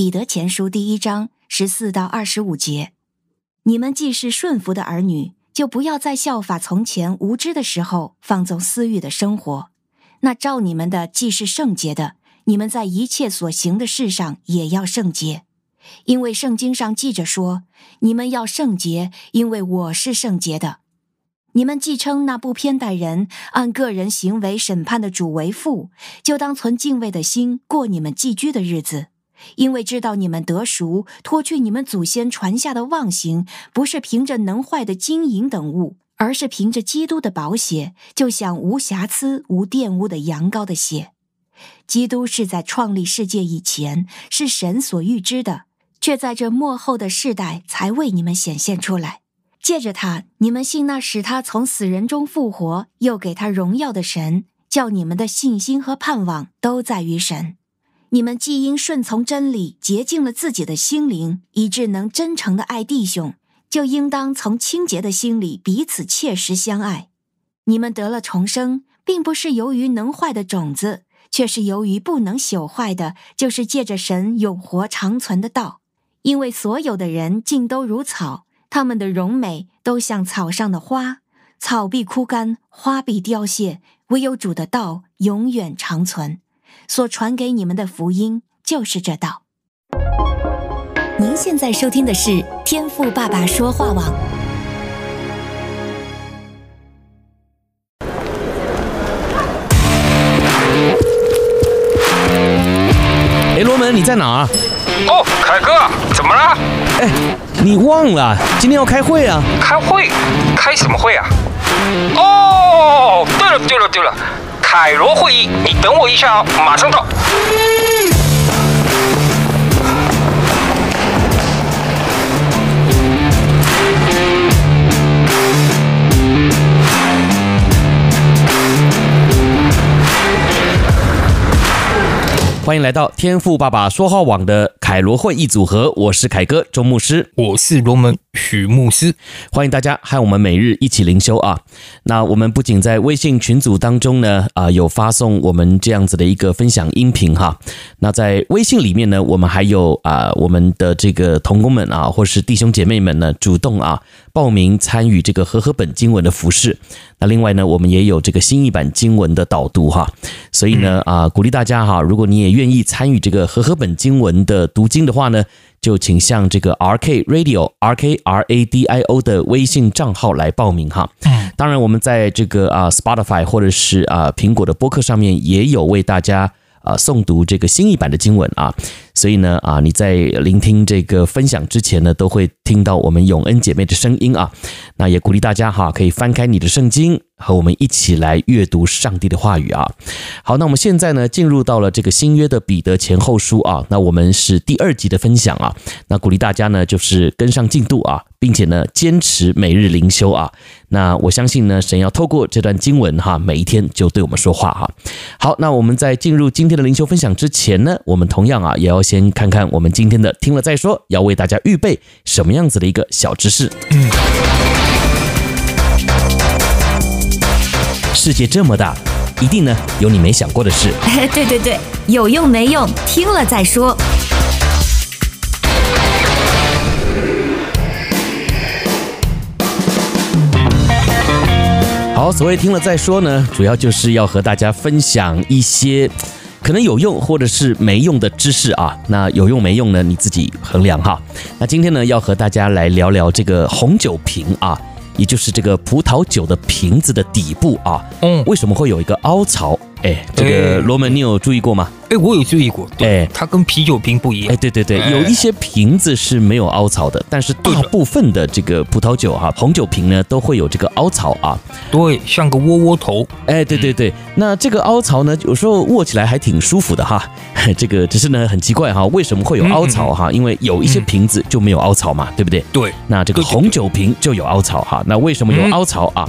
彼得前书第一章十四到二十五节：你们既是顺服的儿女，就不要再效法从前无知的时候放纵私欲的生活。那照你们的既是圣洁的，你们在一切所行的事上也要圣洁，因为圣经上记着说：你们要圣洁，因为我是圣洁的。你们既称那不偏待人、按个人行为审判的主为父，就当存敬畏的心过你们寄居的日子，因为知道你们得赎，脱去你们祖先传下的妄行，不是凭着能坏的金银等物，而是凭着基督的宝血，就像无瑕疵、无玷污的羊羔的血。基督是在创立世界以前，是神所预知的，却在这末后的世代才为你们显现出来。借着他，你们信那使他从死人中复活，又给他荣耀的神，叫你们的信心和盼望都在于神。你们既因顺从真理洁净了自己的心灵，以致能真诚的爱弟兄，就应当从清洁的心里彼此切实相爱。你们得了重生，并不是由于能坏的种子，却是由于不能朽坏的，就是借着神永活长存的道。因为所有的人尽都如草。他们的荣美都像草上的花，草必枯干，花必凋谢，唯有主的道永远长存。所传给你们的福音就是这道。您现在收听的是天赋爸爸说话网。哎，罗门，你在哪儿？哦，凯哥，怎么了？哎，你忘了今天要开会啊？开会？开什么会啊？哦，对了对了对了，海螺会议，你等我一下哦，马上到。欢迎来到天赋爸爸说话网的凯罗会议组合，我是凯哥周牧师，我是罗门许牧师，欢迎大家和我们每日一起灵修啊。那我们不仅在微信群组当中呢，啊有发送我们这样子的一个分享音频哈。那在微信里面呢，我们还有啊我们的这个同工们啊，或是弟兄姐妹们呢，主动啊报名参与这个和合本经文的服饰。那另外呢，我们也有这个新译版经文的导读哈。所以呢啊，鼓励大家哈，如果你也愿愿意参与这个和合本经文的读经的话呢，就请向这个 R K Radio R K R A D I O 的微信账号来报名哈。当然，我们在这个啊 Spotify 或者是啊苹果的播客上面也有为大家啊诵读这个新译版的经文啊。所以呢啊，你在聆听这个分享之前呢，都会听到我们永恩姐妹的声音啊。那也鼓励大家哈，可以翻开你的圣经。和我们一起来阅读上帝的话语啊！好，那我们现在呢，进入到了这个新约的彼得前后书啊，那我们是第二集的分享啊，那鼓励大家呢，就是跟上进度啊，并且呢，坚持每日灵修啊。那我相信呢，神要透过这段经文哈，每一天就对我们说话哈。好，那我们在进入今天的灵修分享之前呢，我们同样啊，也要先看看我们今天的听了再说，要为大家预备什么样子的一个小知识。嗯。世界这么大，一定呢有你没想过的事。对对对，有用没用，听了再说。好，所谓听了再说呢，主要就是要和大家分享一些可能有用或者是没用的知识啊。那有用没用呢？你自己衡量哈。那今天呢，要和大家来聊聊这个红酒瓶啊。也就是这个葡萄酒的瓶子的底部啊，嗯，为什么会有一个凹槽？哎，这个罗门，你有注意过吗？哎，我有注意过。对，它跟啤酒瓶不一样。哎，对对对，有一些瓶子是没有凹槽的，但是大部分的这个葡萄酒哈，红酒瓶呢都会有这个凹槽啊。对，像个窝窝头。哎，对对对，那这个凹槽呢，有时候握起来还挺舒服的哈。这个只是呢很奇怪哈，为什么会有凹槽哈？因为有一些瓶子就没有凹槽嘛，对不对？对。那这个红酒瓶就有凹槽哈。那为什么有凹槽啊？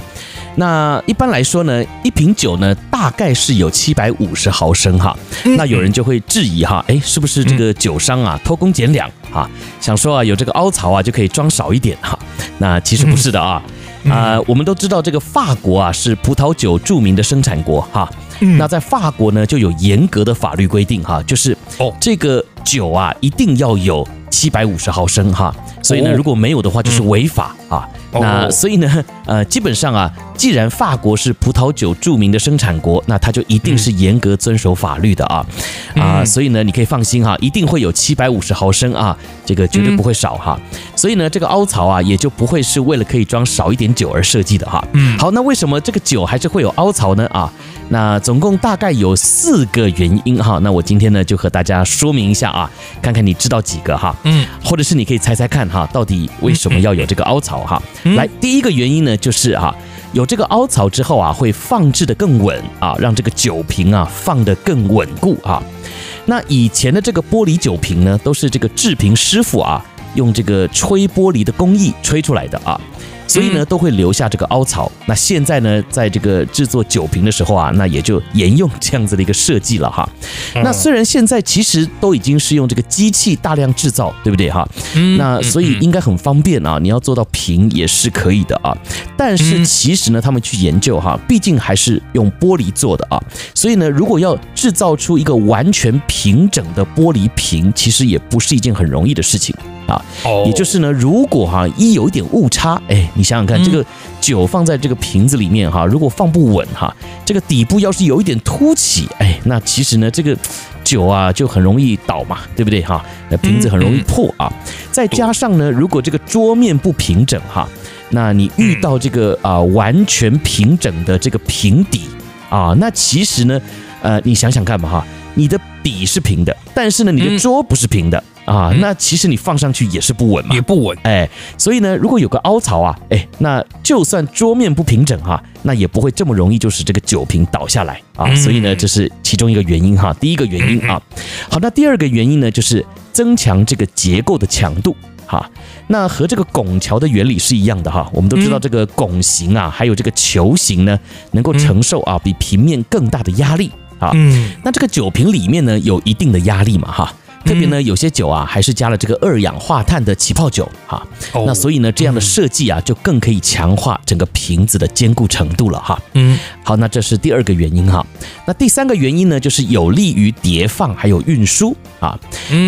那一般来说呢，一瓶酒呢大概是有七百五十毫升哈。那有人就会质疑哈，哎，是不是这个酒商啊偷工减两啊？想说啊有这个凹槽啊就可以装少一点哈？那其实不是的啊。啊，我们都知道这个法国啊是葡萄酒著名的生产国哈。那在法国呢就有严格的法律规定哈，就是哦这个酒啊一定要有七百五十毫升哈，所以呢，如果没有的话就是违法啊。那所以呢，呃，基本上啊，既然法国是葡萄酒著名的生产国，那它就一定是严格遵守法律的啊啊，所以呢，你可以放心哈，一定会有七百五十毫升啊，这个绝对不会少哈。所以呢，这个凹槽啊，也就不会是为了可以装少一点酒而设计的哈。嗯，好，那为什么这个酒还是会有凹槽呢？啊，那总共大概有四个原因哈。那我今天呢，就和大家说明一下啊，看看你知道几个哈。嗯，或者是你可以猜猜看哈，到底为什么要有这个凹槽哈？来，第一个原因呢，就是啊，有这个凹槽之后啊，会放置的更稳啊，让这个酒瓶啊放得更稳固啊。那以前的这个玻璃酒瓶呢，都是这个制瓶师傅啊，用这个吹玻璃的工艺吹出来的啊。所以呢，都会留下这个凹槽。那现在呢，在这个制作酒瓶的时候啊，那也就沿用这样子的一个设计了哈。那虽然现在其实都已经是用这个机器大量制造，对不对哈？那所以应该很方便啊，你要做到平也是可以的啊。但是其实呢，他们去研究哈，毕竟还是用玻璃做的啊。所以呢，如果要制造出一个完全平整的玻璃瓶，其实也不是一件很容易的事情。啊，也就是呢，如果哈一有一点误差，哎，你想想看，这个酒放在这个瓶子里面哈，如果放不稳哈，这个底部要是有一点凸起，哎，那其实呢，这个酒啊就很容易倒嘛，对不对哈？那瓶子很容易破啊。再加上呢，如果这个桌面不平整哈，那你遇到这个啊完全平整的这个瓶底啊，那其实呢，呃，你想想看吧哈，你的底是平的，但是呢，你的桌不是平的。啊，那其实你放上去也是不稳嘛，也不稳，哎，所以呢，如果有个凹槽啊，哎，那就算桌面不平整哈，那也不会这么容易就使这个酒瓶倒下来啊，所以呢，这是其中一个原因哈，第一个原因啊，好，那第二个原因呢，就是增强这个结构的强度哈，那和这个拱桥的原理是一样的哈，我们都知道这个拱形啊，还有这个球形呢，能够承受啊比平面更大的压力啊，嗯，那这个酒瓶里面呢，有一定的压力嘛哈。特别呢，有些酒啊，还是加了这个二氧化碳的起泡酒哈，那所以呢，这样的设计啊，就更可以强化整个瓶子的坚固程度了哈。嗯，好，那这是第二个原因哈。那第三个原因呢，就是有利于叠放还有运输啊。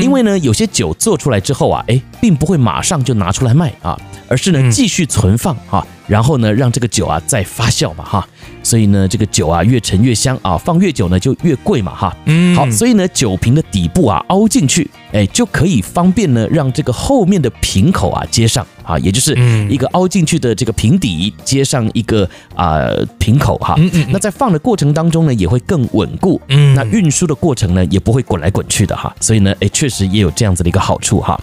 因为呢，有些酒做出来之后啊，哎，并不会马上就拿出来卖啊，而是呢继续存放哈，然后呢让这个酒啊再发酵嘛哈。所以呢，这个酒啊越陈越香啊，放越久呢就越贵嘛哈。嗯，好，所以呢，酒瓶的底部啊凹进去，哎，就可以方便呢让这个后面的瓶口啊接上啊，也就是一个凹进去的这个瓶底接上一个啊瓶口哈。嗯嗯。那在放的过程当中呢，也会更稳固。嗯。那运输的过程呢，也不会滚来滚去的哈。所以呢，哎，确实也有这样子的一个好处哈。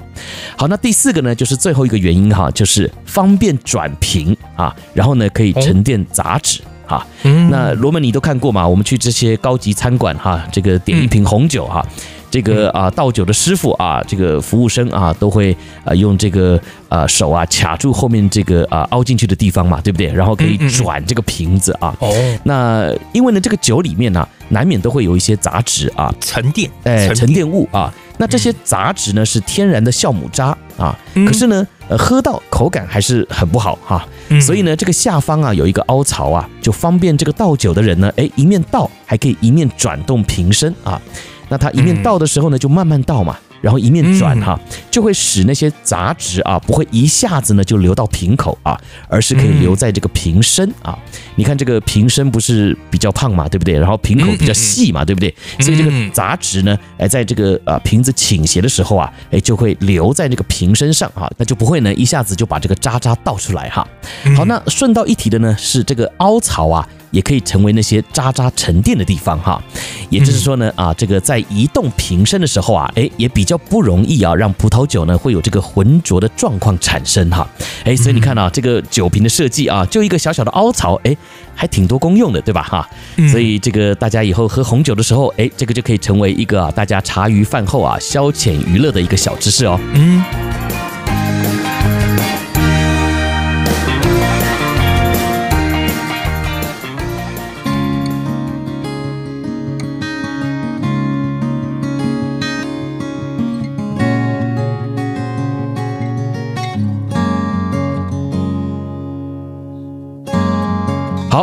好，那第四个呢，就是最后一个原因哈，就是方便转瓶啊，然后呢可以沉淀杂质。啊，那罗门你都看过嘛？我们去这些高级餐馆哈，这个点一瓶红酒哈，这个啊倒酒的师傅啊，这个服务生啊，都会啊用这个啊手啊卡住后面这个啊凹进去的地方嘛，对不对？然后可以转这个瓶子啊。哦，那因为呢，这个酒里面呢，难免都会有一些杂质啊，沉淀，哎，沉淀物啊。那这些杂质呢，是天然的酵母渣啊，可是呢，呃，喝到口感还是很不好哈。所以呢，这个下方啊有一个凹槽啊，就方便这个倒酒的人呢，哎，一面倒还可以一面转动瓶身啊。那他一面倒的时候呢，就慢慢倒嘛。然后一面转哈，就会使那些杂质啊不会一下子呢就流到瓶口啊，而是可以留在这个瓶身啊。你看这个瓶身不是比较胖嘛，对不对？然后瓶口比较细嘛，对不对？所以这个杂质呢，哎，在这个啊瓶子倾斜的时候啊，哎，就会留在那个瓶身上啊，那就不会呢一下子就把这个渣渣倒出来哈。好，那顺道一提的呢是这个凹槽啊。也可以成为那些渣渣沉淀的地方哈，也就是说呢啊，这个在移动瓶身的时候啊，哎，也比较不容易啊，让葡萄好酒呢会有这个浑浊的状况产生哈，哎，所以你看啊，这个酒瓶的设计啊，就一个小小的凹槽，哎，还挺多功用的，对吧哈？所以这个大家以后喝红酒的时候，哎，这个就可以成为一个啊，大家茶余饭后啊消遣娱乐的一个小知识哦。嗯。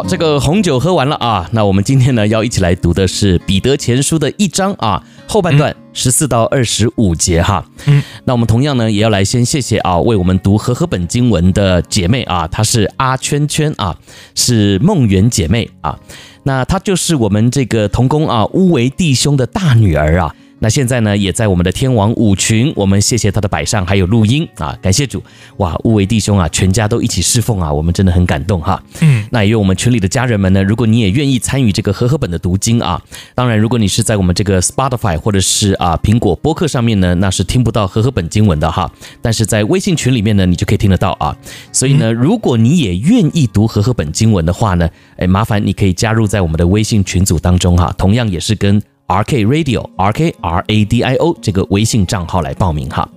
这个红酒喝完了啊，那我们今天呢要一起来读的是《彼得前书》的一章啊，后半段十四到二十五节哈。嗯，那我们同样呢也要来先谢谢啊，为我们读和合本经文的姐妹啊，她是阿圈圈啊，是梦圆姐妹啊，那她就是我们这个童工啊乌维弟兄的大女儿啊。那现在呢，也在我们的天王五群，我们谢谢他的摆上，还有录音啊，感谢主，哇，乌维弟兄啊，全家都一起侍奉啊，我们真的很感动哈。嗯，那也有我们群里的家人们呢，如果你也愿意参与这个和合本的读经啊，当然，如果你是在我们这个 Spotify 或者是啊苹果播客上面呢，那是听不到和合本经文的哈，但是在微信群里面呢，你就可以听得到啊。所以呢，如果你也愿意读和合本经文的话呢，哎，麻烦你可以加入在我们的微信群组当中哈，同样也是跟。R K Radio R K R A D I O 这个微信账号来报名哈。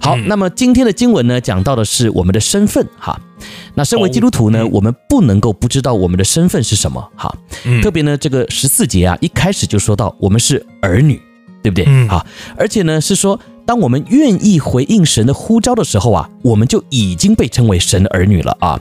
好，那么今天的经文呢，讲到的是我们的身份哈。那身为基督徒呢，我们不能够不知道我们的身份是什么哈。特别呢，这个十四节啊，一开始就说到我们是儿女，对不对？啊，而且呢是说，当我们愿意回应神的呼召的时候啊，我们就已经被称为神的儿女了啊。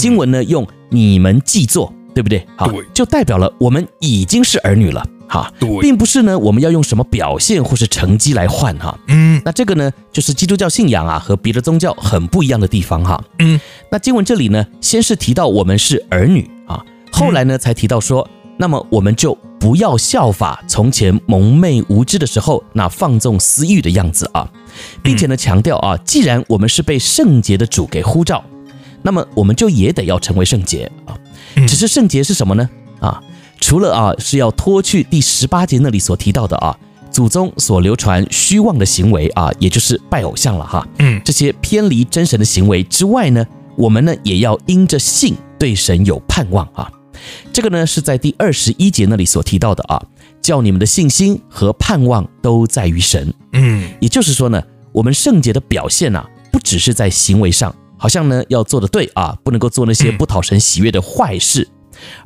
经文呢用你们既做，对不对？好，就代表了我们已经是儿女了。哈，并不是呢，我们要用什么表现或是成绩来换哈。嗯，那这个呢，就是基督教信仰啊和别的宗教很不一样的地方哈。嗯，那经文这里呢，先是提到我们是儿女啊，后来呢才提到说，那么我们就不要效法从前蒙昧无知的时候那放纵私欲的样子啊，并且呢强调啊，既然我们是被圣洁的主给呼召，那么我们就也得要成为圣洁啊。只是圣洁是什么呢？啊？除了啊是要脱去第十八节那里所提到的啊祖宗所流传虚妄的行为啊，也就是拜偶像了哈，嗯，这些偏离真神的行为之外呢，我们呢也要因着信对神有盼望啊。这个呢是在第二十一节那里所提到的啊，叫你们的信心和盼望都在于神，嗯，也就是说呢，我们圣洁的表现呐，不只是在行为上，好像呢要做的对啊，不能够做那些不讨神喜悦的坏事。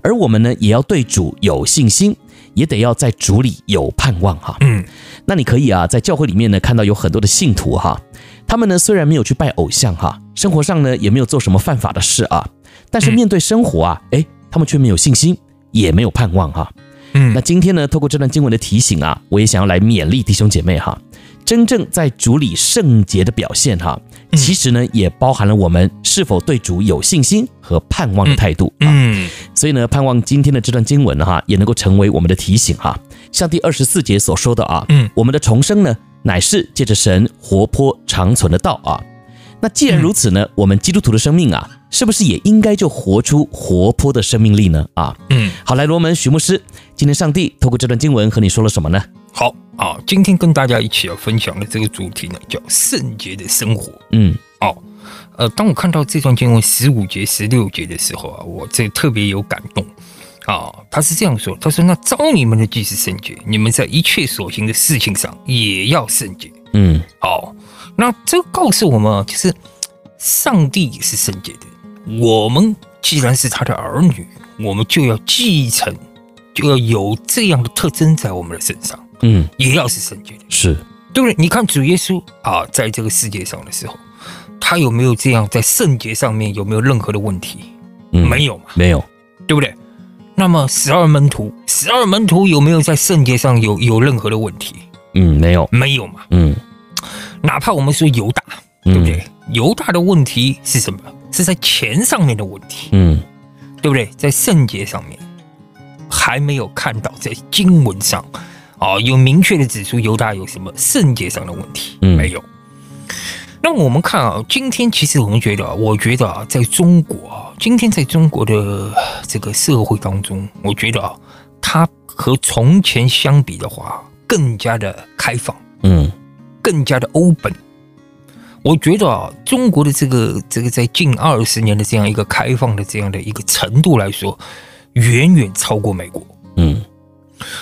而我们呢，也要对主有信心，也得要在主里有盼望哈。嗯，那你可以啊，在教会里面呢，看到有很多的信徒哈，他们呢虽然没有去拜偶像哈，生活上呢也没有做什么犯法的事啊，但是面对生活啊，诶，他们却没有信心，也没有盼望哈。嗯，那今天呢，透过这段经文的提醒啊，我也想要来勉励弟兄姐妹哈。真正在主里圣洁的表现，哈，其实呢也包含了我们是否对主有信心和盼望的态度啊。嗯，所以呢，盼望今天的这段经文哈，也能够成为我们的提醒哈。像第二十四节所说的啊，嗯，我们的重生呢，乃是借着神活泼长存的道啊。那既然如此呢，我们基督徒的生命啊，是不是也应该就活出活泼的生命力呢？啊，嗯，好，来罗门许牧师，今天上帝透过这段经文和你说了什么呢？好啊，今天跟大家一起要分享的这个主题呢，叫圣洁的生活。嗯，哦，呃，当我看到这段经文十五节、十六节的时候啊，我这特别有感动啊。他是这样说：“他说，那招你们的既是圣洁，你们在一切所行的事情上也要圣洁。”嗯，好，那这告诉我们，就是上帝是圣洁的，我们既然是他的儿女，我们就要继承，就要有这样的特征在我们的身上。嗯，也要是圣洁的，是对不对？你看主耶稣啊，在这个世界上的时候，他有没有这样在圣洁上面有没有任何的问题？嗯，没有嘛，没有，对不对？那么十二门徒，十二门徒有没有在圣洁上有有任何的问题？嗯，没有，没有嘛。嗯，哪怕我们说犹大，对不对？嗯，犹大的问题是什么？是在钱上面的问题。嗯，对不对？在圣洁上面还没有看到，在经文上。啊，有明确的指出犹大有什么圣洁上的问题？嗯，没有。那我们看啊，今天其实我们觉得，我觉得啊，在中国啊，今天在中国的这个社会当中，我觉得啊，它和从前相比的话，更加的开放，嗯，更加的 open。我觉得啊，中国的这个这个在近二十年的这样一个开放的这样的一个程度来说，远远超过美国，嗯。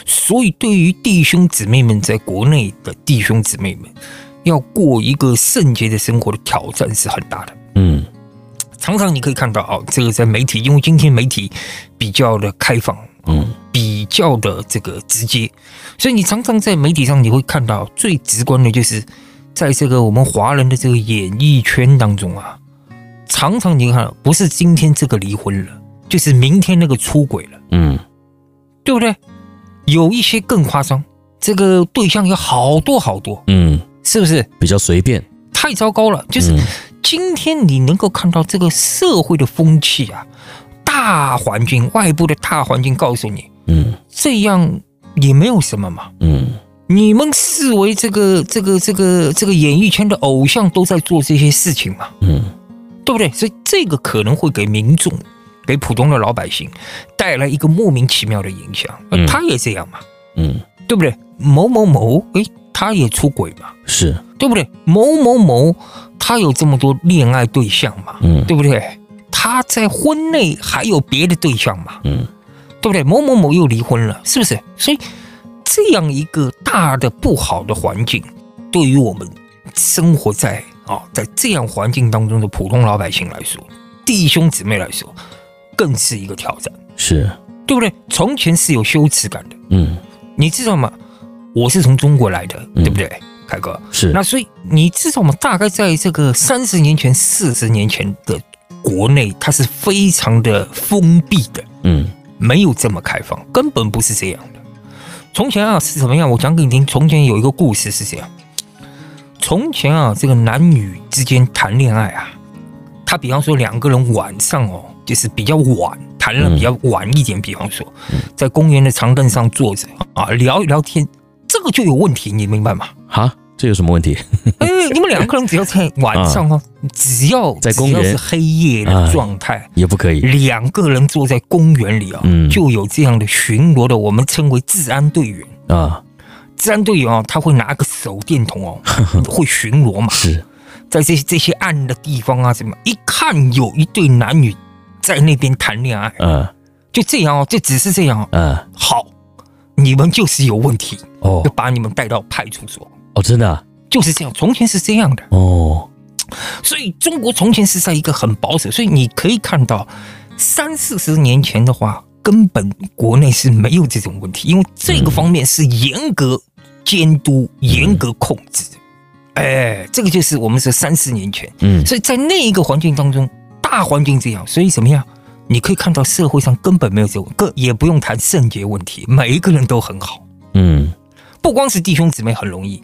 所以，对于弟兄姊妹们，在国内的弟兄姊妹们，要过一个圣洁的生活的挑战是很大的。嗯，常常你可以看到啊，这个在媒体，因为今天媒体比较的开放，嗯，比较的这个直接，所以你常常在媒体上你会看到最直观的就是，在这个我们华人的这个演艺圈当中啊，常常你看，不是今天这个离婚了，就是明天那个出轨了，嗯，对不对？有一些更夸张，这个对象有好多好多，嗯，是不是比较随便？太糟糕了！就是今天你能够看到这个社会的风气啊，大环境、外部的大环境告诉你，嗯，这样也没有什么嘛，嗯，你们视为这个、这个、这个、这个演艺圈的偶像都在做这些事情嘛，嗯，对不对？所以这个可能会给民众、给普通的老百姓带来一个莫名其妙的影响。嗯，他也这样嘛，嗯，对不对？某某某，诶，他也出轨嘛，是。对不对？某某某，他有这么多恋爱对象嘛？嗯，对不对？他在婚内还有别的对象嘛？嗯，对不对？某某某又离婚了，是不是？所以这样一个大的不好的环境，对于我们生活在啊、哦，在这样环境当中的普通老百姓来说，弟兄姊妹来说，更是一个挑战，是对不对？从前是有羞耻感的，嗯，你知道吗？我是从中国来的，对不对？嗯凯哥是那，所以你知道吗？大概在这个三十年前、四十年前的国内，它是非常的封闭的，嗯，没有这么开放，根本不是这样的。从前啊是什么样？我讲给你听。从前有一个故事是这样：从前啊，这个男女之间谈恋爱啊，他比方说两个人晚上哦，就是比较晚谈了比较晚一点，比方说在公园的长凳上坐着啊，聊一聊天，这个就有问题，你明白吗？哈。这有什么问题？哎，你们两个人只要在晚上哦，只要在公园。是黑夜的状态也不可以。两个人坐在公园里啊，就有这样的巡逻的，我们称为治安队员。啊。治安队员啊，他会拿个手电筒哦，会巡逻嘛。是，在这些这些暗的地方啊，什么一看有一对男女在那边谈恋爱，嗯，就这样哦，就只是这样，嗯，好，你们就是有问题哦，就把你们带到派出所。哦，真的啊，就是这样。从前是这样的哦，所以中国从前是在一个很保守，所以你可以看到三四十年前的话，根本国内是没有这种问题，因为这个方面是严格监督、严格控制。哎，这个就是我们说三四年前，嗯，所以在那一个环境当中，大环境这样，所以怎么样？你可以看到社会上根本没有这种，个也不用谈圣洁问题，每一个人都很好，嗯，不光是弟兄姊妹很容易。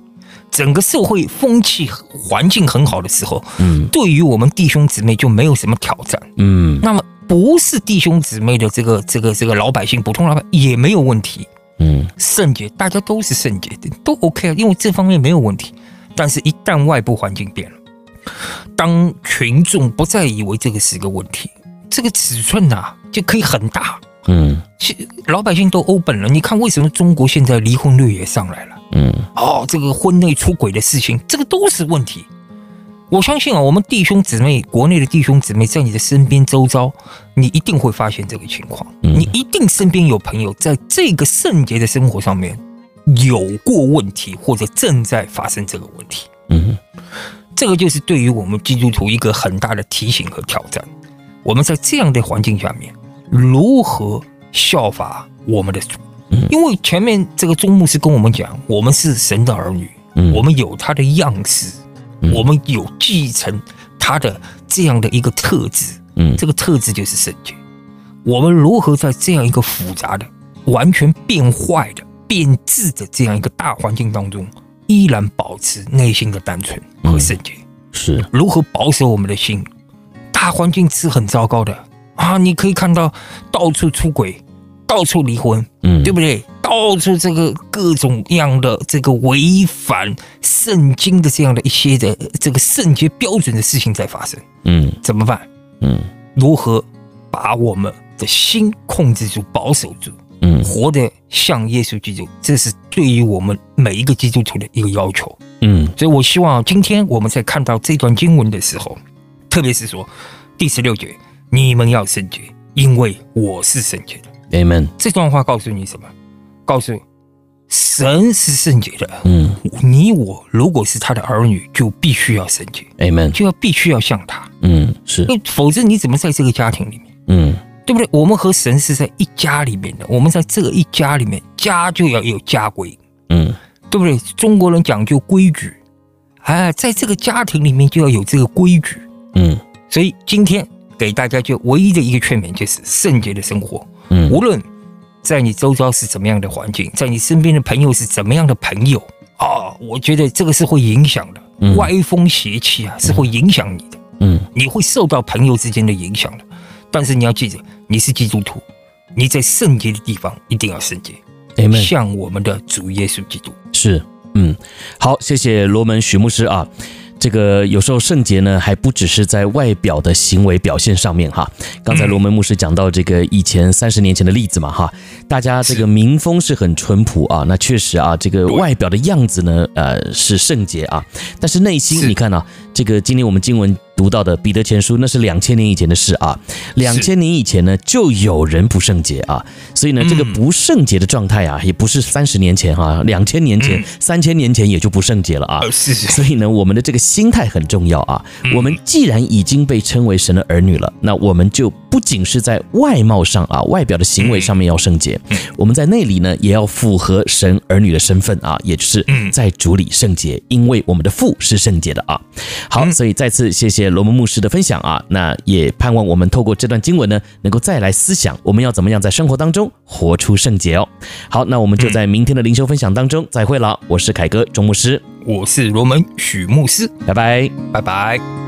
整个社会风气环境很好的时候，嗯，对于我们弟兄姊妹就没有什么挑战，嗯，那么不是弟兄姊妹的这个这个这个老百姓，普通老百姓也没有问题，嗯，圣洁，大家都是圣洁的，都 OK 啊，因为这方面没有问题。但是，一旦外部环境变了，当群众不再以为这个是个问题，这个尺寸呐就可以很大，嗯，其老百姓都 open 了。你看，为什么中国现在离婚率也上来了？嗯，哦，这个婚内出轨的事情，这个都是问题。我相信啊，我们弟兄姊妹，国内的弟兄姊妹，在你的身边周遭，你一定会发现这个情况。你一定身边有朋友在这个圣洁的生活上面有过问题，或者正在发生这个问题。嗯，这个就是对于我们基督徒一个很大的提醒和挑战。我们在这样的环境下面，如何效法我们的主？因为前面这个宗牧师跟我们讲，我们是神的儿女，我们有他的样式，我们有继承他的这样的一个特质，这个特质就是圣洁。我们如何在这样一个复杂的、完全变坏的、变质的这样一个大环境当中，依然保持内心的单纯和圣洁？是如何保守我们的心？大环境是很糟糕的啊！你可以看到到处出轨。到处离婚，嗯，对不对？到处这个各种样的这个违反圣经的这样的一些的这个圣洁标准的事情在发生，嗯，怎么办？嗯，如何把我们的心控制住、保守住？嗯，活得像耶稣基督，这是对于我们每一个基督徒的一个要求。嗯，所以我希望今天我们在看到这段经文的时候，特别是说第十六节，你们要圣洁，因为我是圣洁的。Amen。这段话告诉你什么？告诉神是圣洁的。嗯，你我如果是他的儿女，就必须要圣洁。Amen。就要必须要像他。嗯，是。否则你怎么在这个家庭里面？嗯，对不对？我们和神是在一家里面的。我们在这个一家里面，家就要有家规。嗯，对不对？中国人讲究规矩。哎，在这个家庭里面就要有这个规矩。嗯，所以今天给大家就唯一的一个劝勉就是圣洁的生活。嗯，无论在你周遭是怎么样的环境，在你身边的朋友是怎么样的朋友啊？我觉得这个是会影响的，嗯、歪风邪气啊是会影响你的，嗯，你会受到朋友之间的影响的。但是你要记着，你是基督徒，你在圣洁的地方一定要圣洁像我们的主耶稣基督。是，嗯，好，谢谢罗门许牧师啊。这个有时候圣洁呢，还不只是在外表的行为表现上面哈。刚才罗门牧师讲到这个以前三十年前的例子嘛哈，大家这个民风是很淳朴啊，那确实啊，这个外表的样子呢，呃，是圣洁啊，但是内心你看啊，这个今天我们经文。读到的彼得前书，那是两千年以前的事啊。两千年以前呢，就有人不圣洁啊，所以呢，这个不圣洁的状态啊，也不是三十年前哈，两千年前、三千年前也就不圣洁了啊。所以呢，我们的这个心态很重要啊。我们既然已经被称为神的儿女了，那我们就不仅是在外貌上啊，外表的行为上面要圣洁，我们在内里呢，也要符合神儿女的身份啊，也就是在主里圣洁，因为我们的父是圣洁的啊。好，所以再次谢谢。罗门牧师的分享啊，那也盼望我们透过这段经文呢，能够再来思想我们要怎么样在生活当中活出圣洁哦。好，那我们就在明天的灵修分享当中再会了。我是凯哥钟牧师，我是罗门许牧师，拜拜，拜拜。